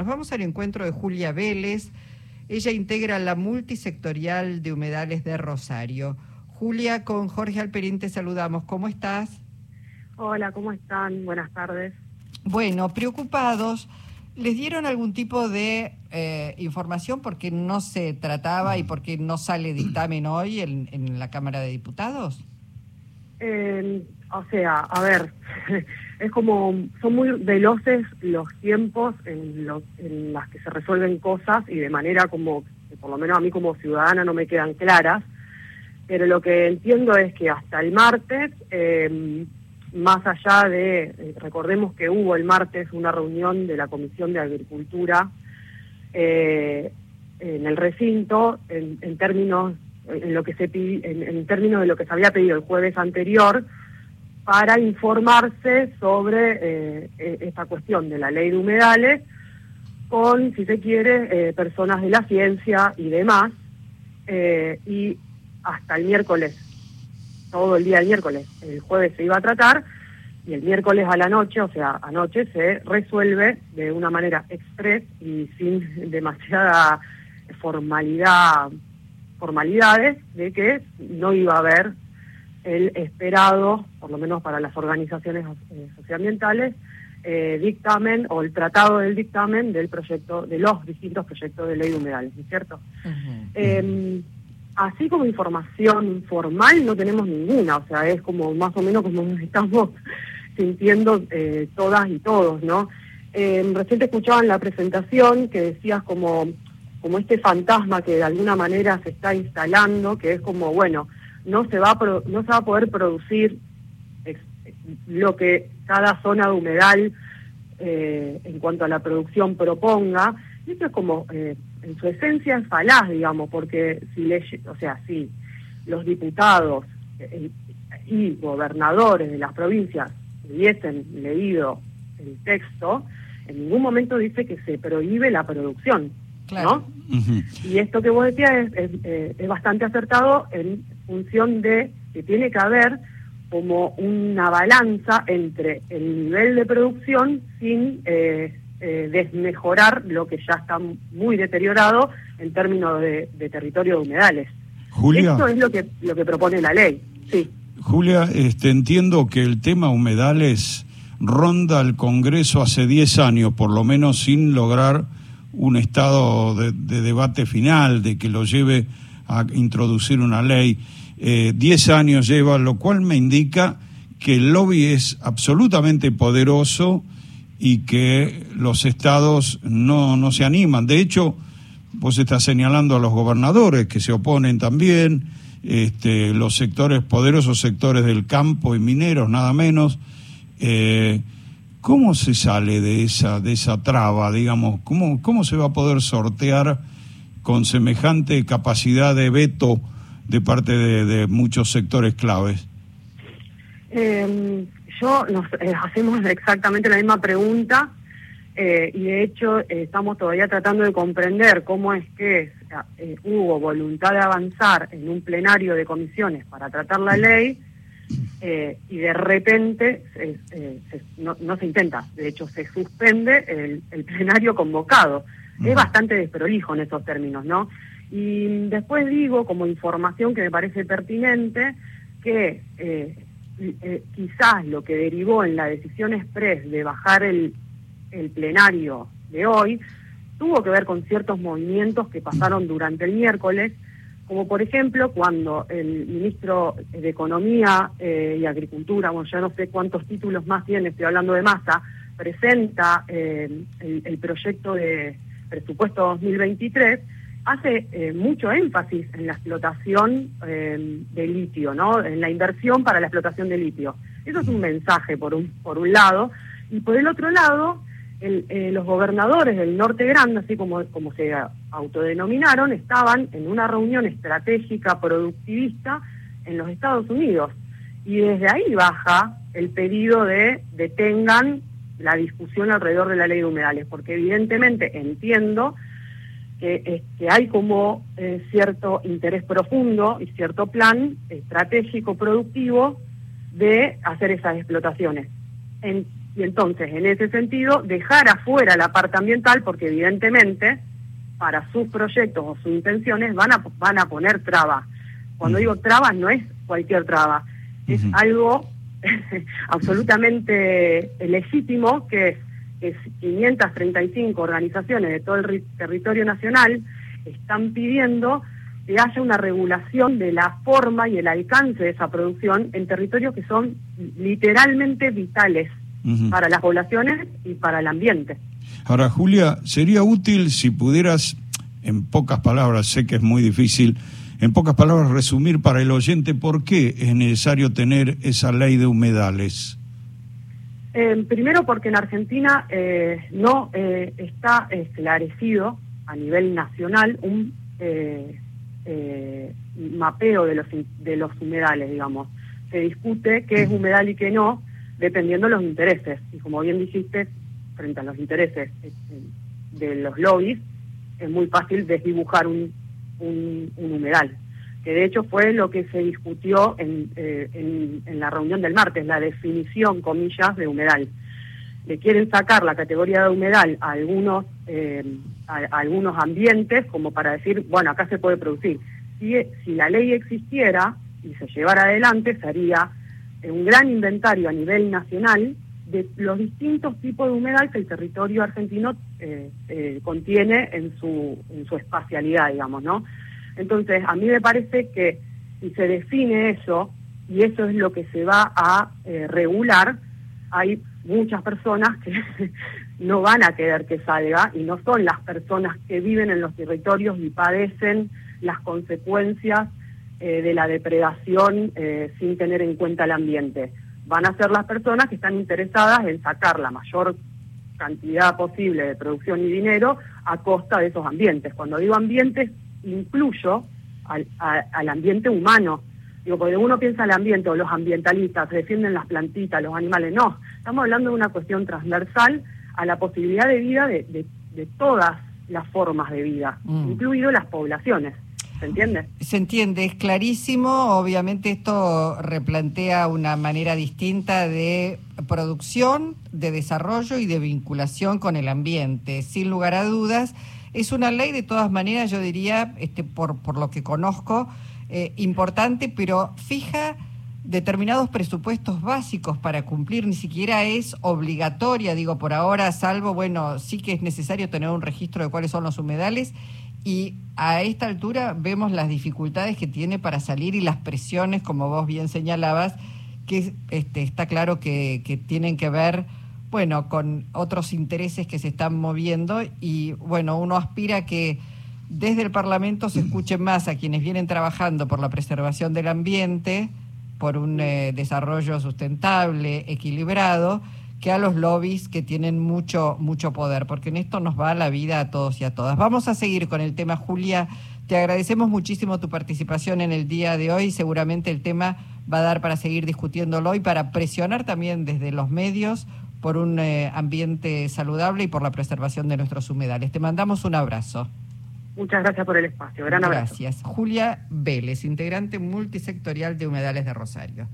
Nos vamos al encuentro de Julia Vélez. Ella integra la multisectorial de humedales de Rosario. Julia, con Jorge Alperín te saludamos. ¿Cómo estás? Hola, ¿cómo están? Buenas tardes. Bueno, preocupados. ¿Les dieron algún tipo de eh, información porque no se trataba y porque no sale dictamen hoy en, la Cámara de Diputados? Eh, o sea, a ver, es como, son muy veloces los tiempos en, los, en las que se resuelven cosas y de manera como, por lo menos a mí como ciudadana no me quedan claras, pero lo que entiendo es que hasta el martes, eh, más allá de, eh, recordemos que hubo el martes una reunión de la Comisión de Agricultura eh, en el recinto, en, términos en lo que se en términos de lo que se había pedido el jueves anterior, para informarse sobre eh, e, esta cuestión de la ley de humedales con, si se quiere, eh, personas de la ciencia y demás, eh, y hasta el miércoles, todo el día del miércoles, el jueves se iba a tratar, y el miércoles a la noche, o sea, anoche, se resuelve de una manera express y sin demasiada formalidad, formalidades, de que no iba a haber el esperado, por lo menos para las organizaciones eh, socioambientales, eh, dictamen o el tratado del dictamen del proyecto, de los distintos proyectos de ley de humedales, ¿no es cierto? Em, así como información formal no tenemos ninguna, o sea, es como más o menos como nos estamos sintiendo eh, todas y todos, ¿no? Eh, recién te escuchaba en la presentación que decías como, como este fantasma que de alguna manera se está instalando, que es como, bueno, no se va a, no se va a poder producir lo que cada zona de humedal eh, en cuanto a la producción proponga. Esto es como, eh, en su esencia es falaz, digamos, porque si le, o sea, si los diputados y gobernadores de las provincias hubiesen leído el texto, en ningún momento dice que se prohíbe la producción, ¿no? Y esto que vos decías es, es bastante acertado en función de que tiene que haber como una balanza entre el nivel de producción sin eh, eh, desmejorar lo que ya está muy deteriorado en términos de, territorio de humedales. Julia, Esto es lo que, lo que propone la ley, sí. Julia, este, entiendo que el tema humedales ronda el Congreso hace 10 años, por lo menos sin lograr un estado de, de debate final, de que lo lleve a introducir una ley. 10 eh, años lleva, lo cual me indica que el lobby es absolutamente poderoso y que los estados no, no se animan. De hecho, vos estás señalando a los gobernadores que se oponen también, este, los sectores, poderosos sectores del campo y mineros, nada menos. Eh, ¿Cómo se sale de esa, de esa traba, digamos? ¿Cómo, ¿Cómo se va a poder sortear con semejante capacidad de veto de parte de, muchos sectores claves? Eh, yo nos eh, hacemos exactamente la misma pregunta eh, y de hecho eh, estamos todavía tratando de comprender cómo es que hubo voluntad de avanzar en un plenario de comisiones para tratar la ley y de repente no, se intenta, de hecho se suspende el, plenario convocado. Es bastante desprolijo en esos términos, ¿no? Y después digo, como información que me parece pertinente, que eh, eh, quizás lo que derivó en la decisión express de bajar el, el plenario de hoy tuvo que ver con ciertos movimientos que pasaron durante el miércoles, como por ejemplo cuando el ministro de Economía eh, y Agricultura, bueno, ya no sé cuántos títulos más tiene, estoy hablando de masa, presenta el, el proyecto de presupuesto 2023, hace eh, mucho énfasis en la explotación eh, de litio, ¿no? En la inversión para la explotación de litio. Eso es un mensaje por un, por un lado. Y por el otro lado, eh, los gobernadores del Norte Grande, así como, como se autodenominaron, estaban en una reunión estratégica productivista en los Estados Unidos. Y desde ahí baja el pedido de detengan la discusión alrededor de la ley de humedales, porque evidentemente entiendo que, hay como eh, cierto interés profundo y cierto plan estratégico productivo de hacer esas explotaciones. En, y entonces en ese sentido dejar afuera la parte ambiental porque evidentemente para sus proyectos o sus intenciones van a, van a poner trabas. Cuando digo trabas no es cualquier traba, es algo absolutamente legítimo que es que 535 organizaciones de todo el territorio nacional están pidiendo que haya una regulación de la forma y el alcance de esa producción en territorios que son literalmente vitales para las poblaciones y para el ambiente. Ahora, Julia, sería útil si pudieras, en pocas palabras, sé que es muy difícil, en pocas palabras resumir para el oyente por qué es necesario tener esa ley de humedales. Eh, primero porque en Argentina eh, no eh, está esclarecido a nivel nacional un mapeo de los, de los humedales, digamos. Se discute qué es humedal y qué no, dependiendo de los intereses. Y como bien dijiste, frente a los intereses de los lobbies, es muy fácil desdibujar un, un humedal que de hecho fue lo que se discutió eh, en, en, la reunión del martes, la definición, comillas, de humedal. Le quieren sacar la categoría de humedal a algunos, eh, a, algunos ambientes como para decir, bueno, acá se puede producir. Si, si la ley existiera y se llevara adelante, sería un gran inventario a nivel nacional de los distintos tipos de humedal que el territorio argentino eh, contiene en su, en su espacialidad, digamos, ¿no? Entonces, a mí me parece que si se define eso, y eso es lo que se va a eh, regular, hay muchas personas que no van a querer que salga y no son las personas que viven en los territorios y padecen las consecuencias eh, de la depredación eh, sin tener en cuenta el ambiente. Van a ser las personas que están interesadas en sacar la mayor cantidad posible de producción y dinero a costa de esos ambientes. Cuando digo ambientes, incluyo al, al ambiente humano. Digo, porque uno piensa el ambiente o los ambientalistas defienden las plantitas, los animales. No, estamos hablando de una cuestión transversal a la posibilidad de vida de, de, todas las formas de vida, mm. incluido las poblaciones. ¿Se entiende? Se entiende, es clarísimo. Obviamente esto replantea una manera distinta de producción, de desarrollo y de vinculación con el ambiente. Sin lugar a dudas, es una ley, de todas maneras, yo diría, este, por, por lo que conozco, eh, importante, pero fija determinados presupuestos básicos para cumplir, ni siquiera es obligatoria, digo, por ahora, salvo, bueno, sí que es necesario tener un registro de cuáles son los humedales y a esta altura vemos las dificultades que tiene para salir y las presiones, como vos bien señalabas, que este, está claro que, tienen que ver bueno, con otros intereses que se están moviendo y bueno, uno aspira a que desde el Parlamento se escuche más a quienes vienen trabajando por la preservación del ambiente, por un eh, desarrollo sustentable, equilibrado, que a los lobbies que tienen mucho, mucho poder, porque en esto nos va la vida a todos y a todas. Vamos a seguir con el tema, Julia. Te agradecemos muchísimo tu participación en el día de hoy. Seguramente el tema va a dar para seguir discutiéndolo y para presionar también desde los medios por un eh, ambiente saludable y por la preservación de nuestros humedales. Te mandamos un abrazo. Muchas gracias por el espacio. Gran abrazo. Gracias. Julia Vélez, integrante multisectorial de Humedales de Rosario.